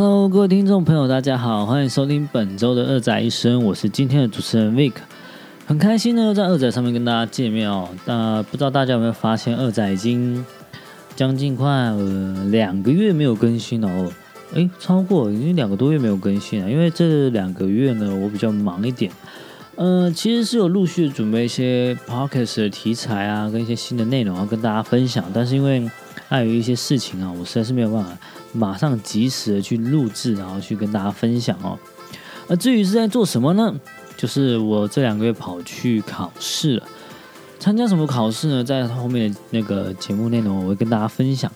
Hello，各位听众朋友，大家好，欢迎收听本周的二仔一生，我是今天的主持人 Vic，很开心呢，在二仔上面跟大家见面哦。那不知道大家有没有发现，二仔已经将近快呃两个月没有更新了哦，诶，超过已经两个多月没有更新了，因为这两个月呢，我比较忙一点，呃，其实是有陆续准备一些 Podcast 的题材啊，跟一些新的内容要跟大家分享，但是因为碍于一些事情啊，我实在是没有办法。马上及时的去录制，然后去跟大家分享哦。而至于是在做什么呢？就是我这两个月跑去考试了，参加什么考试呢？在后面那个节目内容，我会跟大家分享。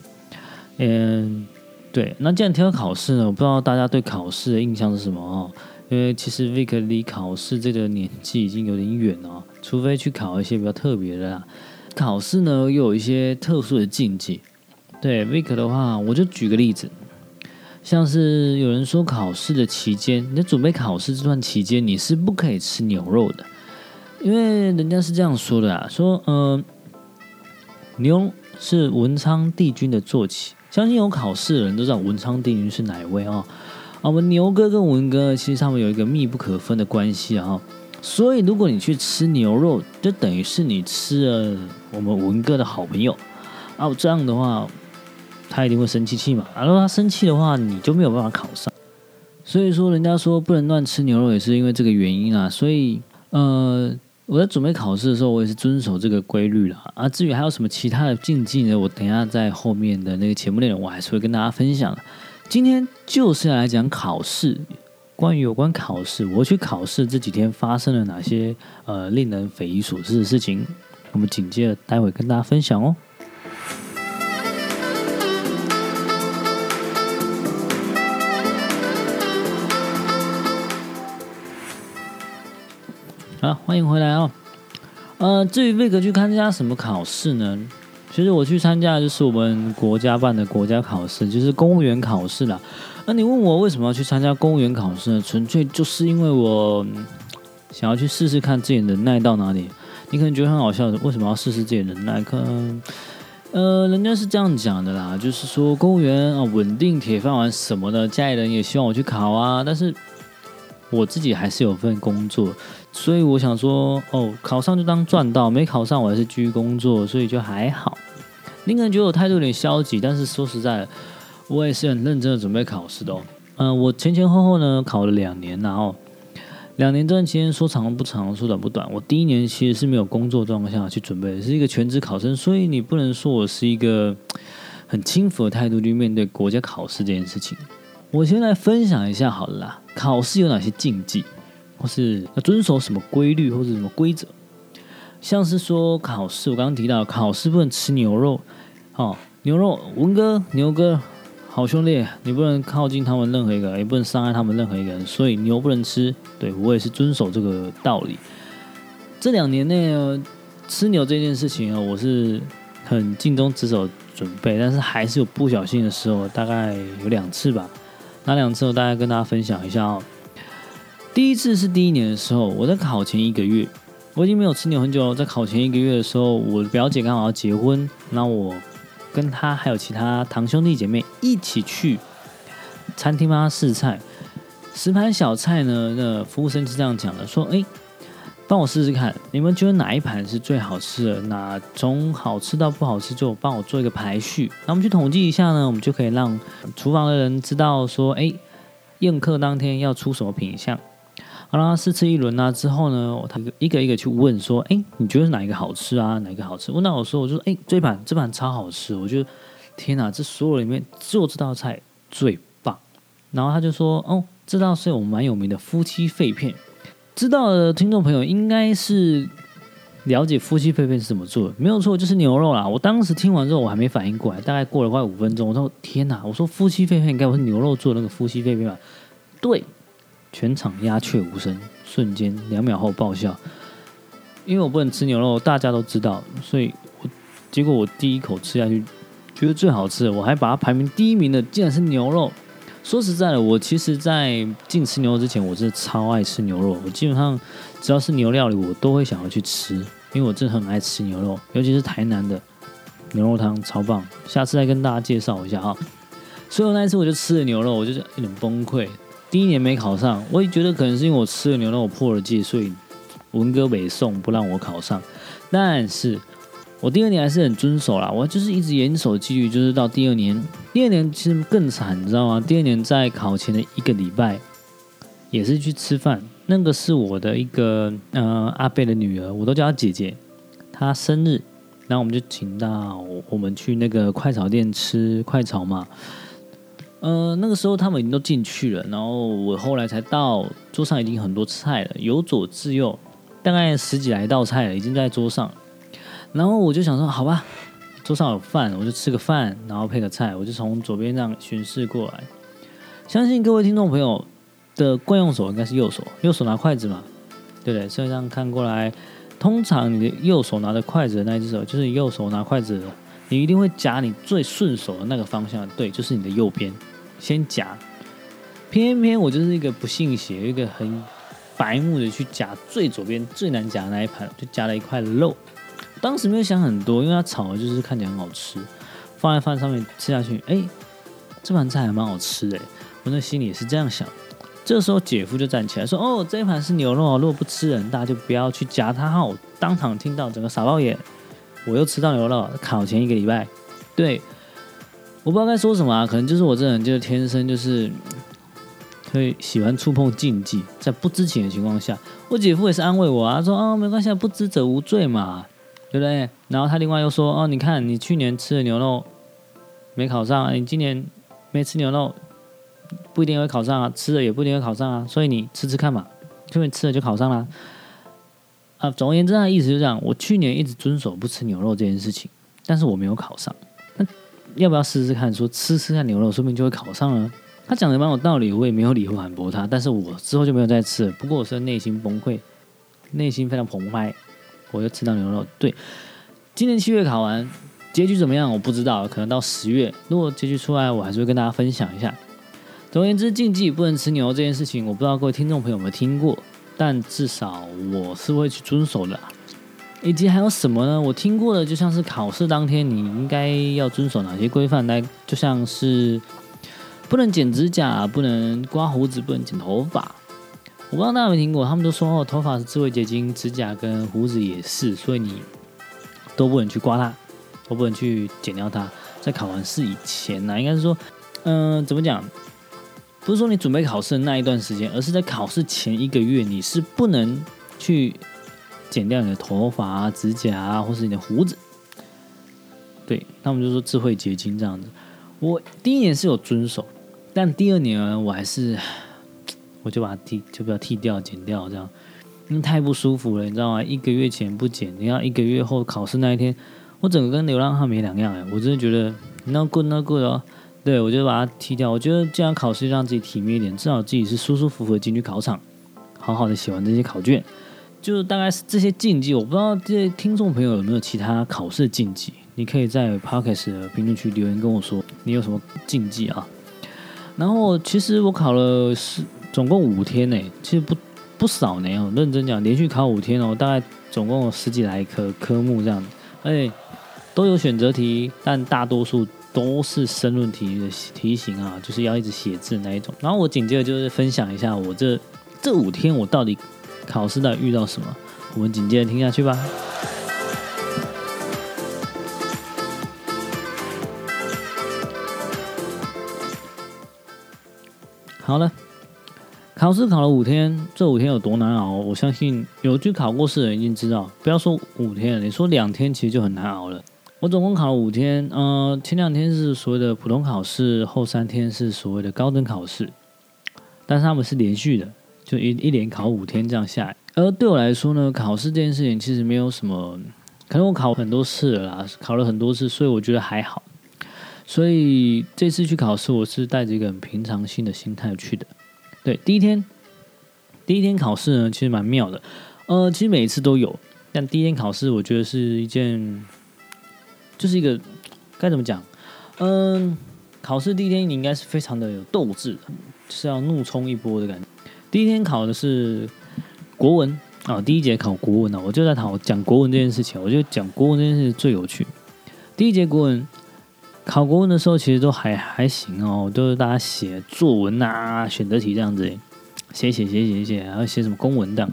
嗯，对。那既然提到考试呢，我不知道大家对考试的印象是什么哦？因为其实 Vic 离考试这个年纪已经有点远哦，除非去考一些比较特别的啦。考试呢，又有一些特殊的禁忌。对 Vic 的话，我就举个例子，像是有人说考试的期间，你在准备考试这段期间，你是不可以吃牛肉的，因为人家是这样说的啊，说呃，牛是文昌帝君的坐骑，相信有考试的人都知道文昌帝君是哪一位啊？啊，我们牛哥跟文哥其实他们有一个密不可分的关系啊，所以如果你去吃牛肉，就等于是你吃了我们文哥的好朋友啊，这样的话。他一定会生气气嘛，然后他生气的话，你就没有办法考上。所以说，人家说不能乱吃牛肉，也是因为这个原因啊。所以，呃，我在准备考试的时候，我也是遵守这个规律了啊。至于还有什么其他的禁忌呢？我等一下在后面的那个节目内容，我还是会跟大家分享。今天就是要来讲考试，关于有关考试，我去考试这几天发生了哪些呃令人匪夷所思的事情，我们紧接着待会跟大家分享哦。好，欢迎回来哦。呃，至于 Vic 去参加什么考试呢？其实我去参加的就是我们国家办的国家考试，就是公务员考试啦。那你问我为什么要去参加公务员考试呢？纯粹就是因为我想要去试试看自己能耐到哪里。你可能觉得很好笑，为什么要试试自己能耐？可能呃，人家是这样讲的啦，就是说公务员啊，稳定铁饭碗什么的，家里人也希望我去考啊，但是。我自己还是有份工作，所以我想说，哦，考上就当赚到，没考上我还是继续工作，所以就还好。你可能觉得我态度有点消极，但是说实在，我也是很认真的准备考试的哦。嗯、我前前后后呢考了两年，然后两年这段期间说长不长，说短不短。我第一年其实是没有工作状况下去准备，是一个全职考生，所以你不能说我是一个很轻浮的态度去面对国家考试这件事情。我先来分享一下好了啦，考试有哪些禁忌，或是要遵守什么规律，或是什么规则？像是说考试，我刚刚提到考试不能吃牛肉，哦，牛肉，文哥、牛哥，好兄弟，你不能靠近他们任何一个，也不能伤害他们任何一个人，所以牛不能吃。对，我也是遵守这个道理。这两年内，吃牛这件事情啊，我是很尽忠职守准备，但是还是有不小心的时候，大概有两次吧。那两次我大概跟大家分享一下哦。第一次是第一年的时候，我在考前一个月，我已经没有吃牛很久了。在考前一个月的时候，我表姐刚好要结婚，那我跟她还有其他堂兄弟姐妹一起去餐厅帮她试菜。十盘小菜呢，那服务生是这样讲的，说：“哎。”帮我试试看，你们觉得哪一盘是最好吃的？那从好吃到不好吃，就帮我做一个排序。那我们去统计一下呢，我们就可以让厨房的人知道说，哎，宴客当天要出什么品相。好了，试吃一轮啊之后呢，他一个一个去问说，哎，你觉得哪一个好吃啊？哪一个好吃？问到我说，我就说，哎，这盘这盘超好吃，我觉得天哪，这所有里面只有这道菜最棒。然后他就说，哦，这道是我们蛮有名的夫妻肺片。知道的听众朋友应该是了解夫妻肺片是怎么做的，没有错，就是牛肉啦。我当时听完之后，我还没反应过来，大概过了快五分钟，我说天哪！我说夫妻肺片该不是牛肉做的那个夫妻肺片吧？对，全场鸦雀无声，瞬间两秒后爆笑，因为我不能吃牛肉，大家都知道，所以我结果我第一口吃下去，觉得最好吃的，我还把它排名第一名的，竟然是牛肉。说实在的，我其实，在进吃牛肉之前，我真的超爱吃牛肉。我基本上只要是牛料理，我都会想要去吃，因为我真的很爱吃牛肉，尤其是台南的牛肉汤超棒。下次再跟大家介绍一下哈。所以我那一次我就吃了牛肉，我就是有点崩溃。第一年没考上，我也觉得可能是因为我吃了牛肉我破了戒，所以文哥北宋不让我考上。但是我第二年还是很遵守啦，我就是一直严守纪律，就是到第二年，第二年其实更惨，你知道吗？第二年在考前的一个礼拜，也是去吃饭，那个是我的一个呃阿贝的女儿，我都叫她姐姐，她生日。然后我们就请到我们去那个快炒店吃快炒嘛，呃，那个时候他们已经都进去了，然后我后来才到，桌上已经很多菜了，由左至右，大概十几来道菜了，已经在桌上。然后我就想说，好吧，桌上有饭，我就吃个饭，然后配个菜，我就从左边这样巡视过来。相信各位听众朋友的惯用手应该是右手，右手拿筷子嘛，对不对？所以这样看过来。通常你的右手拿着筷子的那一只手，就是你右手拿筷子的，你一定会夹你最顺手的那个方向，对，就是你的右边，先夹。偏偏我就是一个不信邪，一个很白目的去夹最左边最难夹的那一盘，就夹了一块肉。当时没有想很多，因为它炒的就是看起来很好吃，放在饭上面吃下去，哎，这盘菜还蛮好吃的，我那心里也是这样想。这时候姐夫就站起来说：“哦，这一盘是牛肉哦，如果不吃人，大家就不要去夹它哈。”我当场听到整个傻爆眼，我又吃到牛肉。考前一个礼拜，对，我不知道该说什么啊，可能就是我这人就是天生就是会喜欢触碰禁忌，在不知情的情况下，我姐夫也是安慰我啊，说：“哦，没关系，不知者无罪嘛，对不对？”然后他另外又说：“哦，你看你去年吃的牛肉没考上，你今年没吃牛肉。”不一定会考上啊，吃了也不一定会考上啊，所以你吃吃看嘛，因为吃了就考上了。啊，总而言之，他的意思就是这样。我去年一直遵守不吃牛肉这件事情，但是我没有考上。那要不要试试看？说吃吃看牛肉，说不定就会考上了。他讲的蛮有道理，我也没有理会反驳他。但是我之后就没有再吃。不过我是内心崩溃，内心非常澎湃，我就吃到牛肉。对，今年七月考完，结局怎么样？我不知道，可能到十月，如果结局出来，我还是会跟大家分享一下。总而言之，禁忌不能吃牛肉这件事情，我不知道各位听众朋友有没有听过，但至少我是会去遵守的。以及还有什么呢？我听过的就像是考试当天你应该要遵守哪些规范来，就像是不能剪指甲、不能刮胡子、不能剪头发。我不知道大家有没有听过，他们都说哦，头发是智慧结晶，指甲跟胡子也是，所以你都不能去刮它，都不能去剪掉它。在考完试以前呢、应该是说，嗯、怎么讲？不是说你准备考试的那一段时间，而是在考试前一个月，你是不能去剪掉你的头发、指甲啊，或是你的胡子。对，他们就说智慧结晶这样子。我第一年是有遵守，但第二年呢，我还是我就把它剃，就不要剃掉、剪掉这样，因为太不舒服了，你知道吗？一个月前不剪，你要一个月后考试那一天，我整个跟流浪汉没两样哎，我真的觉得 no good no good 哦。对，我就把它剃掉。我觉得这样考试让自己体面一点，至少自己是舒舒服服的进去考场，好好的写完这些考卷。就大概是这些禁忌，我不知道这些听众朋友有没有其他考试禁忌？你可以在 Podcast 的评论区留言跟我说，你有什么禁忌啊？然后其实我考了是总共五天呢，其实不不少呢。我认真讲，连续考五天哦，大概总共有十几来科科目这样子，哎，都有选择题，但大多数。都是申论题的题型啊，就是要一直写字那一种。然后我紧接着就是分享一下我这这五天我到底考试到底遇到什么，我们紧接着听下去吧。好了，考试考了五天，这五天有多难熬？我相信有去考过试的人已经知道，不要说五天了，你说两天其实就很难熬了。我总共考了五天，呃，前两天是所谓的普通考试，后三天是所谓的高等考试，但是他们是连续的，就一一连考五天这样下来。而对我来说呢，考试这件事情其实没有什么，可能我考很多次了啦，考了很多次，所以我觉得还好。所以这次去考试，我是带着一个很平常心的心态去的。对，第一天，第一天考试呢，其实蛮妙的，呃，其实每一次都有，但第一天考试，我觉得是一件。就是一个该怎么讲？嗯，考试第一天你应该是非常的有斗志的，就是要怒冲一波的感觉。第一天考的是国文啊，第一节考国文啊，我就在讨讲国文这件事情，我觉得讲国文这件事情最有趣。第一节国文考国文的时候其实都还还行哦，都是大家写作文啊、选择题这样子，写写写写写，还要写什么公文档，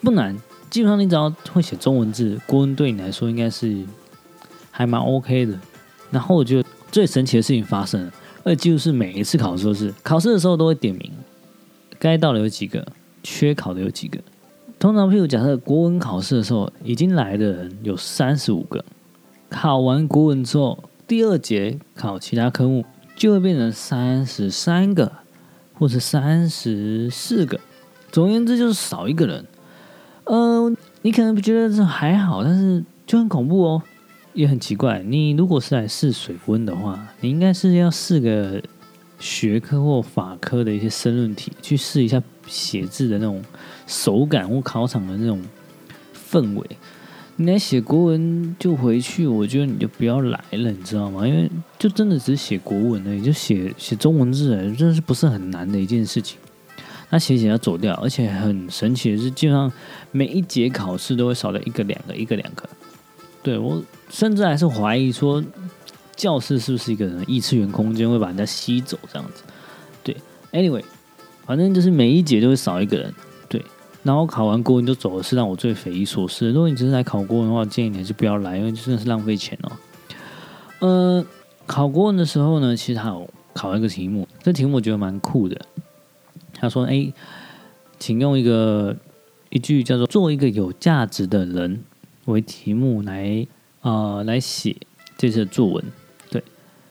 不难。基本上你只要会写中文字，国文对你来说应该是还蛮 OK 的。然后我觉得最神奇的事情发生了，而且几乎是每一次考试都是，考试的时候都会点名，该到的有几个，缺考的有几个。通常，譬如假设国文考试的时候，已经来的人有三十五个，考完国文之后，第二节考其他科目就会变成三十三个，或者三十四个。总而言之，就是少一个人。嗯、呃，你可能不觉得这还好，但是就很恐怖哦，也很奇怪。你如果是来试水温的话，你应该是要试个学科或法科的一些申论题，去试一下写字的那种手感或考场的那种氛围。你来写国文就回去，我觉得你就不要来了，你知道吗？因为就真的只是写国文而已，就写写中文字，真的是不是很难的一件事情。那写写要走掉，而且很神奇的是，基本上每一节考试都会少掉一个两个，一个两个。对，我甚至还是怀疑说，教室是不是一个人异次元空间，会把人家吸走这样子。对，anyway，反正就是每一节都会少一个人。然后考完国文就走的是让我最匪夷所思。如果你只是来考国文的话，建议你还是不要来，因为真的是浪费钱哦。呃，考国文的时候呢，其实还有考一个题目，这题目我觉得蛮酷的。他说：“哎，请用一个一句叫做‘做一个有价值的人’为题目来啊、来写这次的作文。对，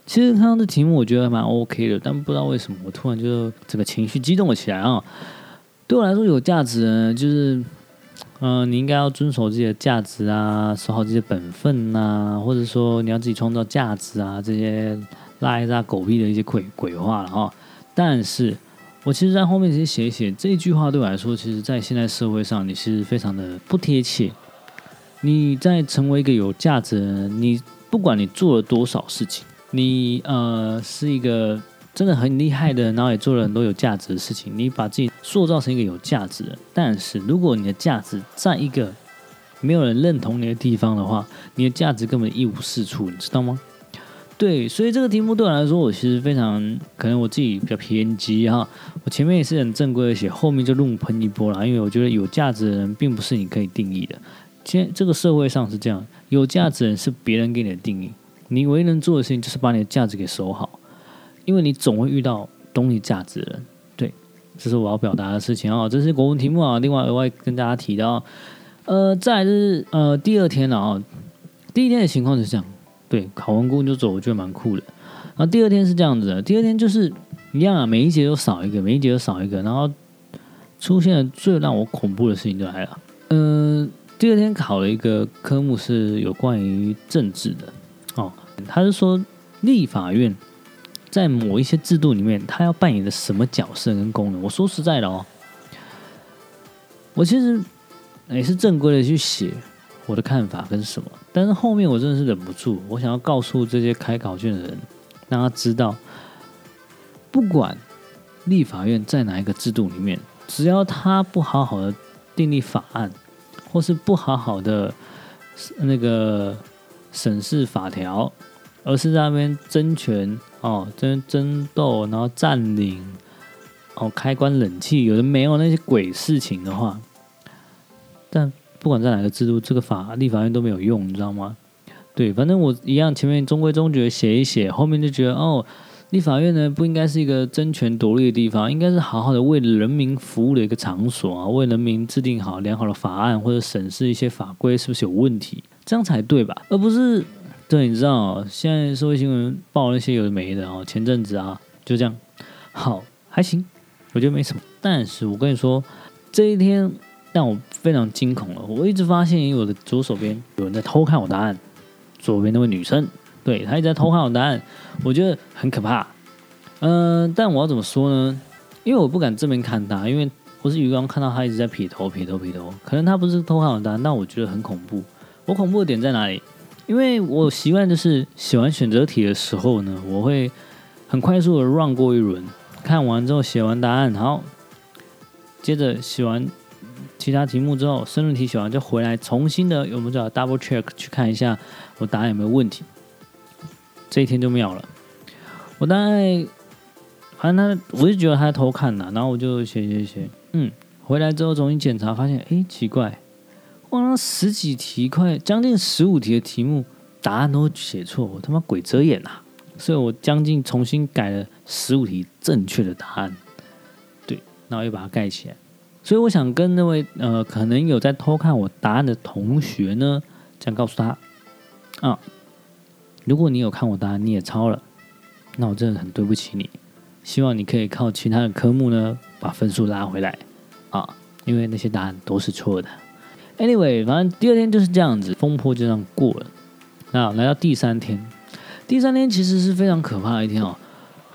其实看到这题目我觉得蛮 OK 的，但不知道为什么我突然就这个情绪激动了起来啊！对我来说，有价值，就是嗯、呃，你应该要遵守自己的价值啊，守好自己的本分呐、啊，或者说你要自己创造价值啊，这些拉一拉狗屁的一些鬼鬼话了哈。但是。”我其实，在后面其实写一写这句话，对我来说，其实，在现在社会上，你是非常的不贴切。你在成为一个有价值的人，你不管你做了多少事情，你呃是一个真的很厉害的，然后也做了很多有价值的事情，你把自己塑造成一个有价值的。但是，如果你的价值在一个没有人认同你的地方的话，你的价值根本一无是处，你知道吗？对，所以这个题目对我来说，我其实非常可能我自己比较偏激哈。我前面也是很正规的写，后面就怒喷一波了，因为我觉得有价值的人并不是你可以定义的。现在这个社会上是这样，有价值的人是别人给你的定义，你唯一能做的事情就是把你的价值给守好，因为你总会遇到懂你价值的人。对，这是我要表达的事情啊。这是国文题目啊。另外额外跟大家提到，呃，再就是呃第二天了啊。第一天的情况是这样。对，考完公就走，我觉得蛮酷的。然后第二天是这样子的，第二天就是一样啊，每一节都少一个，每一节都少一个。然后出现了最让我恐怖的事情就来了。嗯、第二天考了一个科目是有关于政治的哦，他是说立法院在某一些制度里面，他要扮演的什么角色跟功能。我说实在的哦，我其实也是正规的去写。我的看法跟什么？但是后面我真的是忍不住，我想要告诉这些开考卷的人，让他知道，不管立法院在哪一个制度里面，只要他不好好的订立法案，或是不好好的那个审视法条，而是在那边争权哦，争争斗，然后占领哦，开关冷气，有的没有那些鬼事情的话，但。不管在哪个制度，这个法立法院都没有用，你知道吗？对，反正我一样，前面中规中矩写一写，后面就觉得哦，立法院呢不应该是一个争权夺利的地方，应该是好好的为人民服务的一个场所啊，为人民制定好良好的法案或者审视一些法规是不是有问题，这样才对吧？而不是对，你知道，现在社会新闻报那些有的没的哦，前阵子啊就这样，好还行，我觉得没什么，但是我跟你说这一天。让我非常惊恐了。我一直发现，我的左手边有人在偷看我答案。左边那位女生，对，她一直在偷看我答案，我觉得很可怕。嗯、但我要怎么说呢？因为我不敢正面看她，因为我是余光看到她一直在撇头、撇头、撇头。可能她不是偷看我答案，但我觉得很恐怖。我恐怖的点在哪里？因为我习惯就是写完选择题的时候呢，我会很快速的 run 过一轮，看完之后写完答案，然后接着写完。其他题目之后，申论题写完就回来，重新的我们叫 double check 去看一下我答案有没有问题。这一天就妙了。我大概反正他，我就觉得他在偷看呐，然后我就写写写，嗯，回来之后重新检查，发现哎奇怪，哇，那十几题快将近十五题的题目答案都写错，我他妈鬼遮眼呐！所以我将近重新改了十五题正确的答案，对，然后又把它盖起来。所以我想跟那位呃可能有在偷看我答案的同学呢，这样告诉他啊，如果你有看我答案，你也抄了，那我真的很对不起你。希望你可以靠其他的科目呢把分数拉回来啊，因为那些答案都是错的。Anyway，反正第二天就是这样子，风波就这样过了。那来到第三天，第三天其实是非常可怕的一天哦。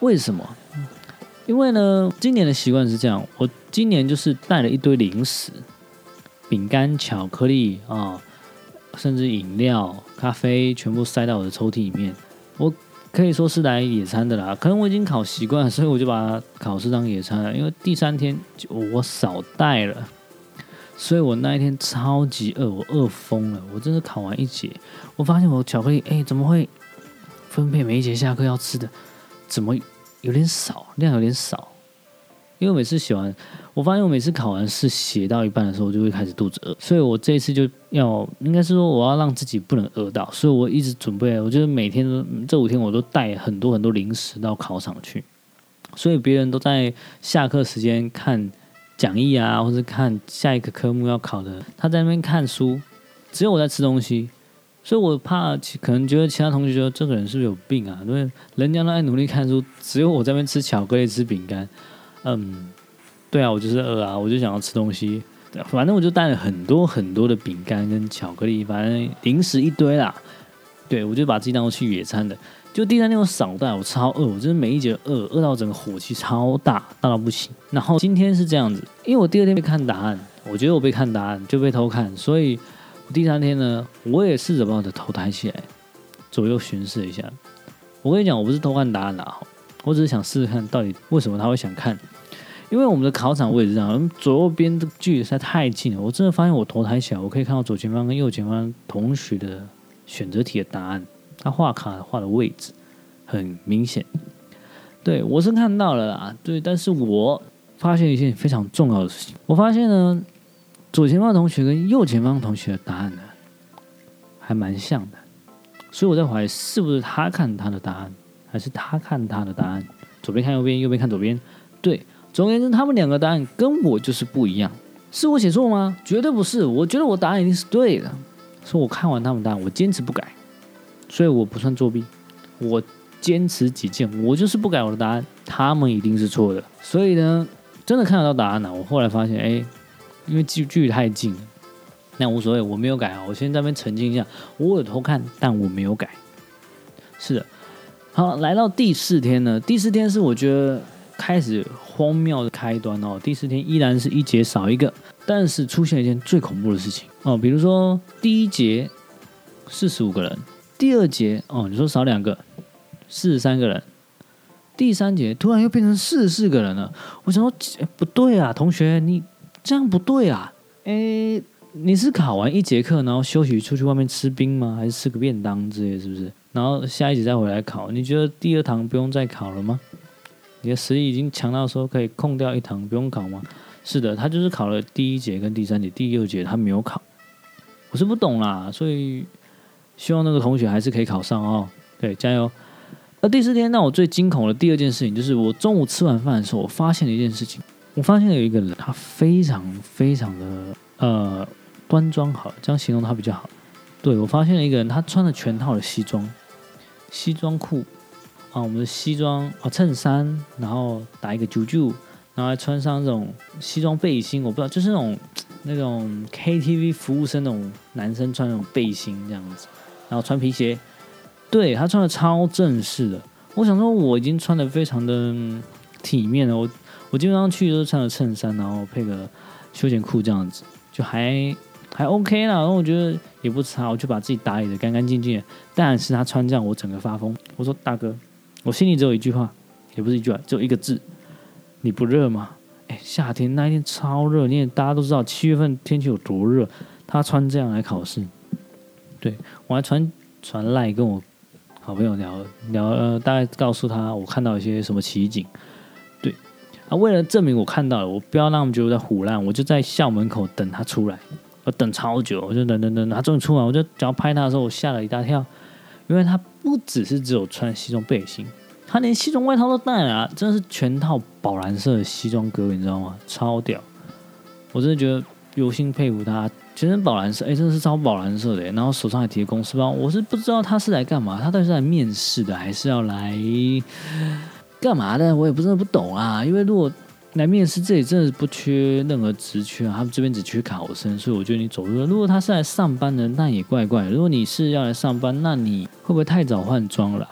为什么？因为呢，今年的习惯是这样，我今年就是带了一堆零食、饼干、巧克力啊、甚至饮料、咖啡，全部塞到我的抽屉里面。我可以说是来野餐的啦，可能我已经考习惯，所以我就把考试当野餐了。因为第三天就我少带了，所以我那一天超级饿，我饿疯了。我真的考完一节，我发现我巧克力，哎，怎么会分配每一节下课要吃的？怎么？有点少，量有点少，因为每次写完，我发现我每次考完试写到一半的时候，我就会开始肚子饿，所以我这一次就要，应该是说我要让自己不能饿到，所以我一直准备，我觉得每天这五天我都带很多很多零食到考场去，所以别人都在下课时间看讲义啊，或者看下一个科目要考的，他在那边看书，只有我在吃东西。所以我怕，可能觉得其他同学觉得这个人是不是有病啊？因为人家都在努力看书，只有我在那边吃巧克力、吃饼干。嗯，对啊，我就是饿啊，我就想要吃东西。反正我就带了很多很多的饼干跟巧克力，反正零食一堆啦。对，我就把自己当做去野餐的。就第三天我扫带，我超饿，我真的每一节饿，饿到整个火气超大，大到不行。然后今天是这样子，因为我第二天被看答案，我觉得我被看答案就被偷看，所以我。第三天呢，我也试着把我的头抬起来，左右巡视一下。我跟你讲，我不是偷看答案啦，我只是想试试看到底为什么他会想看。因为我们的考场位置上，左右边的距离实在太近了。我真的发现我头抬起来，我可以看到左前方跟右前方同学的选择题的答案，他画卡画的位置很明显。对，我是看到了啦，对，但是我发现一件非常重要的事情，我发现呢。左前方同学跟右前方同学的答案呢，还蛮像的，所以我在怀疑是不是他看他的答案，还是他看他的答案。左边看右边，右边看左边。对，总而言之，他们两个答案跟我就是不一样。是我写错吗？绝对不是，我觉得我答案一定是对的。所以我看完他们答案，我坚持不改，所以我不算作弊。我坚持己见，我就是不改我的答案，他们一定是错的。所以呢，真的看得到答案了。我后来发现，哎。因为距距离太近，那无所谓，我没有改啊。我先在那边澄清一下，我有偷看，但我没有改。是的，好，来到第四天呢。第四天是我觉得开始荒谬的开端哦。第四天依然是一节少一个，但是出现一件最恐怖的事情哦。比如说第一节四十五个人，第二节哦，你说少两个，四十三个人，第三节突然又变成四十四个人了。我想说，不对啊，同学你。这样不对啊！诶，你是考完一节课，然后休息出去外面吃冰吗？还是吃个便当之类，是不是？然后下一节再回来考？你觉得第二堂不用再考了吗？你的实力已经强到说可以空掉一堂不用考吗？是的，他就是考了第一节跟第三节，第六节他没有考。我是不懂啦，所以希望那个同学还是可以考上哦。对，加油！那第四天让我最惊恐的第二件事情，就是我中午吃完饭的时候，我发现了一件事情。我发现有一个人，他非常非常的呃端庄，好，这样形容他比较好。对，我发现了一个人，他穿了全套的西装，西装裤啊，我们的西装啊衬衫，然后打一个啾啾，然后还穿上这种西装背心，我不知道，就是那种那种 KTV 服务生那种男生穿那种背心这样子，然后穿皮鞋，对，他穿的超正式的。我想说，我已经穿的非常的体面了，我。我基本上去都是穿着衬衫，然后配个休闲裤这样子，就还还 OK 啦。然后我觉得也不差，我就把自己打理的干干净净。但是他穿这样，我整个发疯。我说大哥，我心里只有一句话，也不是一句话，只有一个字：你不热吗？哎，夏天那一天超热，因为大家都知道七月份天气有多热。他穿这样来考试，对，我还传传赖跟我好朋友聊聊，呃，大概告诉他我看到一些什么奇景。对，啊，为了证明我看到了，我不要让他们觉得我在胡乱，我就在校门口等他出来。我等超久，我就等等等，他终于出来，我就只要拍他的时候，我吓了一大跳，因为他不只是只有穿西装背心，他连西装外套都带了，真的是全套宝蓝色的西装哥，你知道吗？超屌！我真的觉得由心佩服他，全身宝蓝色，哎，真的是超宝蓝色的，然后手上还提着公司包，我是不知道他是来干嘛，他到底是来面试的，还是要来干嘛的？我也不真的不懂啊，因为如果。来面试，这里真的不缺任何职缺啊，他们这边只缺考生，所以我觉得你走路。如果他是来上班的，那也怪怪。如果你是要来上班，那你会不会太早换装了？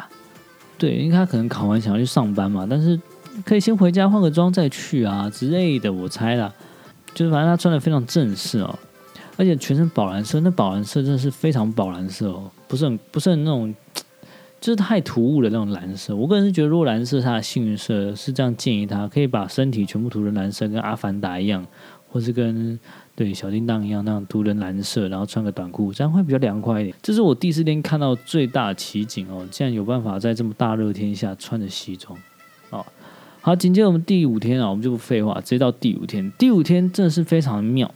对，因为他可能考完想要去上班嘛，但是可以先回家换个装再去啊之类的，我猜啦。就是反正他穿的非常正式哦，而且全身宝蓝色，那宝蓝色真的是非常宝蓝色哦，不是很不是很那种。就是太突兀的那种蓝色，我个人是觉得，如果蓝色是他的幸运色，是这样建议他可以把身体全部涂成蓝色，跟阿凡达一样，或是跟对小叮当一样那样涂成蓝色，然后穿个短裤，这样会比较凉快一点。这是我第四天看到最大的奇景哦，竟然有办法在这么大热天下穿着西装哦。好，紧接着我们第五天啊，我们就不废话，直接到第五天。第五天真的是非常妙，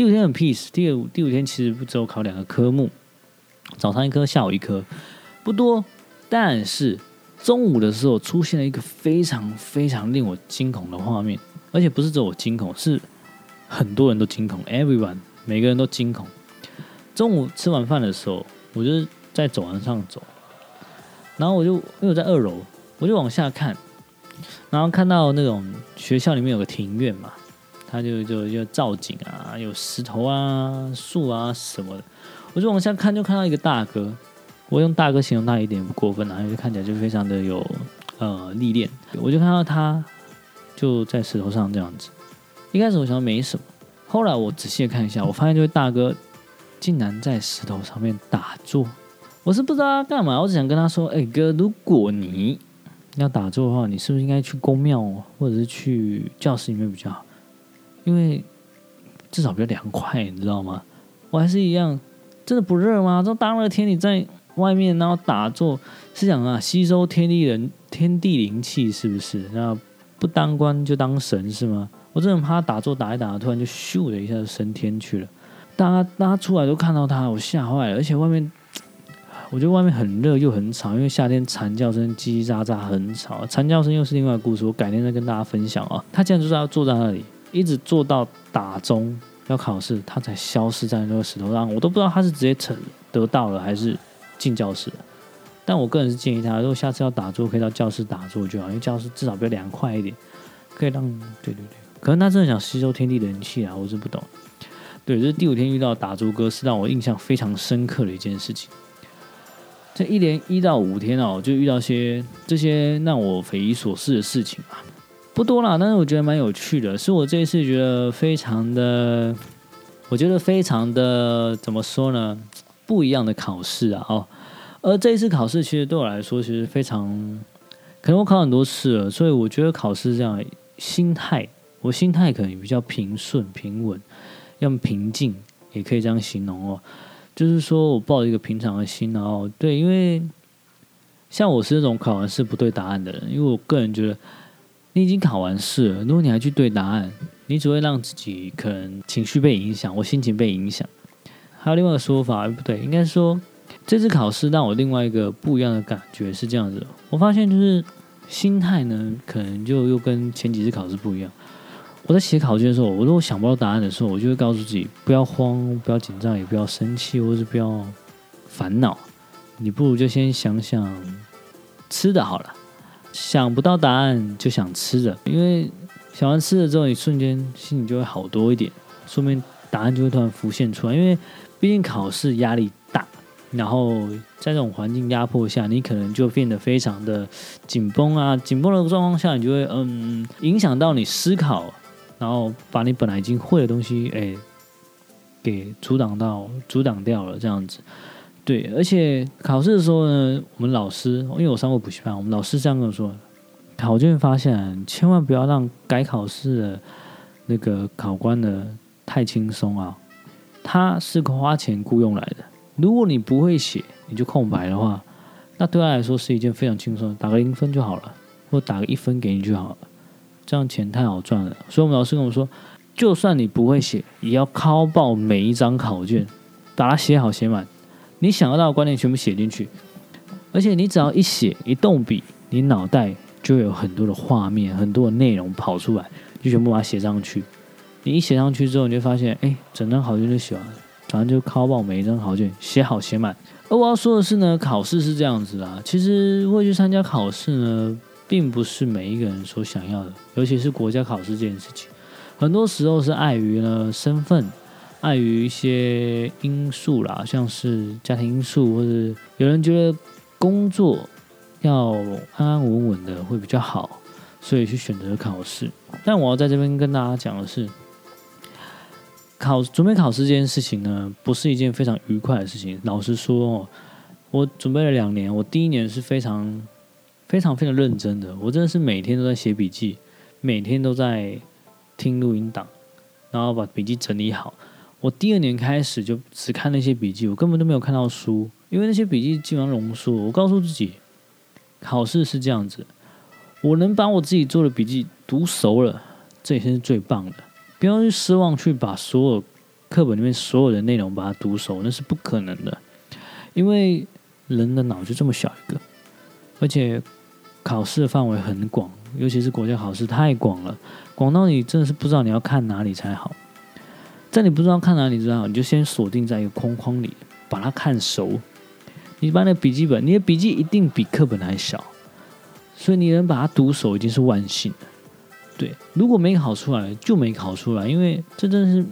第五天很 peace。第五第五天其实不只有考两个科目，早上一科，下午一科。不多，但是中午的时候出现了一个非常非常令我惊恐的画面，而且不是只有我惊恐，是很多人都惊恐，everyone 每个人都惊恐。中午吃完饭的时候，我就在走廊上走，然后我就因为我在二楼，我就往下看，然后看到那种学校里面有个庭院嘛，他就就就造景啊，有石头啊、树啊什么的，我就往下看，就看到一个大哥。我用大哥形容他一点不过分啊，因为看起来就非常的有呃历练。我就看到他就在石头上这样子。一开始我想没什么，后来我仔细看一下，我发现这位大哥竟然在石头上面打坐。我是不知道他干嘛，我只想跟他说：“哎哥，如果你要打坐的话，你是不是应该去宫庙或者是去教室里面比较好？因为至少比较凉快，你知道吗？我还是一样，真的不热吗？这大热天你在。”外面然后打坐是想啊吸收天地人天地灵气是不是？那不当官就当神是吗？我真的怕打坐打一打，突然就咻的一下就升天去了。大家大家出来都看到他，我吓坏了。而且外面我觉得外面很热又很吵，因为夏天蝉叫声叽叽喳喳很吵。蝉叫声又是另外一个故事，我改天再跟大家分享啊。他竟然就是要坐在那里，一直做到打钟要考试，他才消失在那个石头上。我都不知道他是直接成得到了还是。进教室，但我个人是建议他，如果下次要打坐，可以到教室打坐就好，因为教室至少比较凉快一点，可以让对对对。可能他真的想吸收天地人气啊，我是不懂。对，这是第五天遇到打坐哥，是让我印象非常深刻的一件事情。这一连一到五天哦，就遇到些这些让我匪夷所思的事情啊，不多啦，但是我觉得蛮有趣的，是我这一次觉得非常的，我觉得非常的怎么说呢？不一样的考试啊，哦，而这一次考试其实对我来说其实非常，可能我考很多次了，所以我觉得考试这样心态，我心态可能比较平顺平稳，要么平静也可以这样形容哦，就是说我抱着一个平常的心，然后对，因为像我是那种考完试不对答案的人，因为我个人觉得你已经考完试了，如果你还去对答案，你只会让自己可能情绪被影响，我心情被影响。还有另外一个说法，不对，应该说这次考试让我另外一个不一样的感觉是这样子。我发现就是心态呢，可能就又跟前几次考试不一样。我在写考卷的时候，我如果想不到答案的时候，我就会告诉自己不要慌，不要紧张，也不要生气，或是不要烦恼。你不如就先想想吃的好了。想不到答案就想吃的，因为想完吃的之后，你瞬间心里就会好多一点，说明答案就会突然浮现出来，因为。毕竟考试压力大，然后在这种环境压迫下，你可能就变得非常的紧绷啊。紧绷的状况下，你就会嗯影响到你思考，然后把你本来已经会的东西哎给阻挡到、阻挡掉了这样子。对，而且考试的时候呢，我们老师因为我上过补习班，我们老师这样跟我说：考卷发现千万不要让改考试的那个考官呢太轻松啊。他是花钱雇佣来的，如果你不会写，你就空白的话，那对他来说是一件非常轻松，打个零分就好了，或打个一分给你就好了，这样钱太好赚了。所以我们老师跟我说，就算你不会写，也要拷爆每一张考卷，把它写好写满，你想要到的观念全部写进去，而且你只要一写一动笔，你脑袋就有很多的画面，很多的内容跑出来，就全部把它写上去。你一写上去之后，你就发现，哎，整张考卷就写完了，反正就考爆每一张考卷，写好写满。而我要说的是呢，考试是这样子啦。其实会去参加考试呢，并不是每一个人所想要的，尤其是国家考试这件事情，很多时候是碍于呢身份，碍于一些因素啦，像是家庭因素，或者有人觉得工作要安安稳稳的会比较好，所以去选择考试。但我要在这边跟大家讲的是。考准备考试这件事情呢，不是一件非常愉快的事情。老实说哦，我准备了两年，我第一年是非常、非常、非常认真的。我真的是每天都在写笔记，每天都在听录音档，然后把笔记整理好。我第二年开始就只看那些笔记，我根本都没有看到书，因为那些笔记基本上浓缩。我告诉自己，考试是这样子，我能把我自己做的笔记读熟了，这也是最棒的。不要去失望，去把所有课本里面所有的内容把它读熟，那是不可能的，因为人的脑就这么小一个，而且考试的范围很广，尤其是国家考试太广了，广到你真的是不知道你要看哪里才好。在你不知道看哪里之后，你就先锁定在一个框框里，把它看熟。你把那笔记本，你的笔记一定比课本还小，所以你能把它读熟已经是万幸了。对，如果没考出来，就没考出来，因为这真是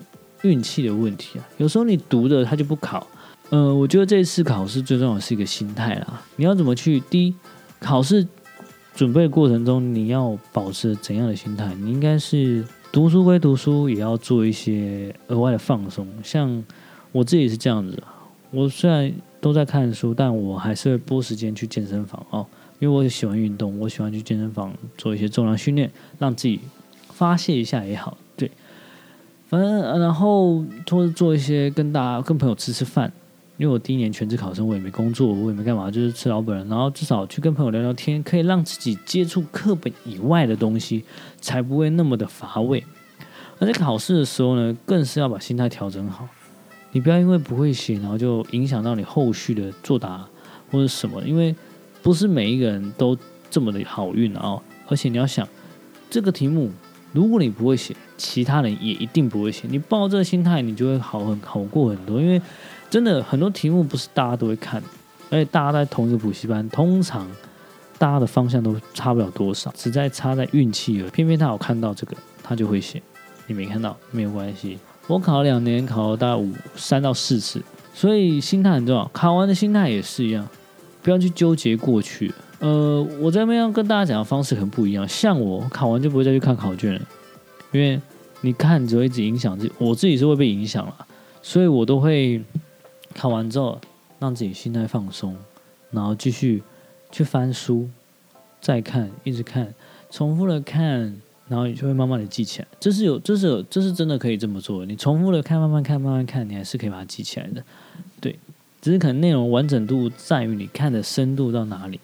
运气的问题啊。有时候你读的他就不考。呃，我觉得这次考试最重要是一个心态啦。你要怎么去？第一，考试准备过程中，你要保持怎样的心态？你应该是读书归读书，也要做一些额外的放松。像我自己是这样子，我虽然都在看书，但我还是会拨时间去健身房哦。因为我也喜欢运动，我喜欢去健身房做一些重量训练，让自己发泄一下也好。对，反正然后或者做一些跟大家、跟朋友吃吃饭。因为我第一年全职考生，我也没工作，我也没干嘛，就是吃老本。然后至少去跟朋友聊聊天，可以让自己接触课本以外的东西，才不会那么的乏味。而在考试的时候呢，更是要把心态调整好。你不要因为不会写，然后就影响到你后续的作答或者什么，因为。不是每一个人都这么的好运啊！而且你要想，这个题目如果你不会写，其他人也一定不会写。你抱这个心态，你就会好很好过很多。因为真的很多题目不是大家都会看，而且大家在同一个补习班，通常大家的方向都差不了多少，只在差在运气而已。偏偏他有看到这个，他就会写；你没看到，没有关系。我考了两年，考了大概五三到四次，所以心态很重要。考完的心态也是一样。不要去纠结过去。呃，我这边跟大家讲的方式很不一样。像我考完就不会再去看考卷了，因为你看只会一直影响自己。我自己是会被影响了，所以我都会考完之后让自己心态放松，然后继续去翻书，再看，一直看，重复的看，然后你就会慢慢的记起来。这是有，这是有，这是真的可以这么做。你重复的看，慢慢看，慢慢看，你还是可以把它记起来的。对。只是可能内容完整度在于你看的深度到哪里。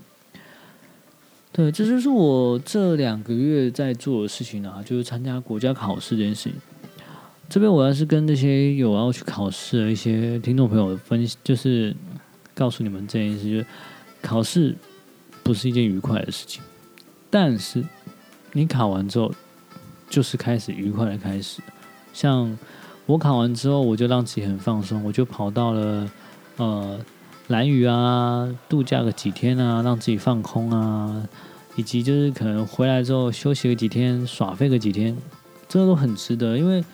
对，这就是我这两个月在做的事情啊，就是参加国家考试这件事情。这边我要是跟那些有要去考试的一些听众朋友分析，就是告诉你们这件事，就是考试不是一件愉快的事情，但是你考完之后，就是开始愉快的开始。像我考完之后，我就让自己很放松，我就跑到了。呃，蓝屿啊，度假个几天啊，让自己放空啊，以及就是可能回来之后休息个几天，耍废个几天，这个都很值得。因为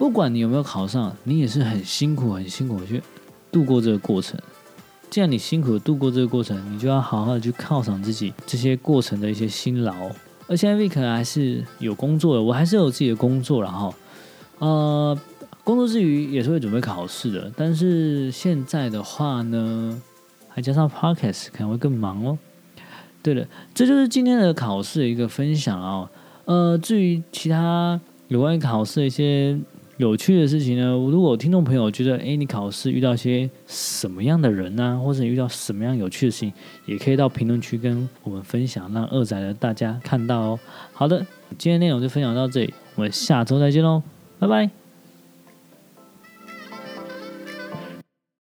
不管你有没有考上，你也是很辛苦、很辛苦去度过这个过程。既然你辛苦度过这个过程，你就要好好的去犒赏自己这些过程的一些辛劳。而现在 Vic 可能还是有工作的，我还是有自己的工作了哈，呃。工作之余也是会准备考试的，但是现在的话呢，还加上 Podcast 可能会更忙哦。对了，这就是今天的考试的一个分享啊、哦。呃，至于其他有关于考试的一些有趣的事情呢，如果听众朋友觉得，哎，你考试遇到些什么样的人呢、或者你遇到什么样有趣的事情，也可以到评论区跟我们分享，让二仔的大家看到哦。好的，今天内容就分享到这里，我们下周再见喽，拜拜。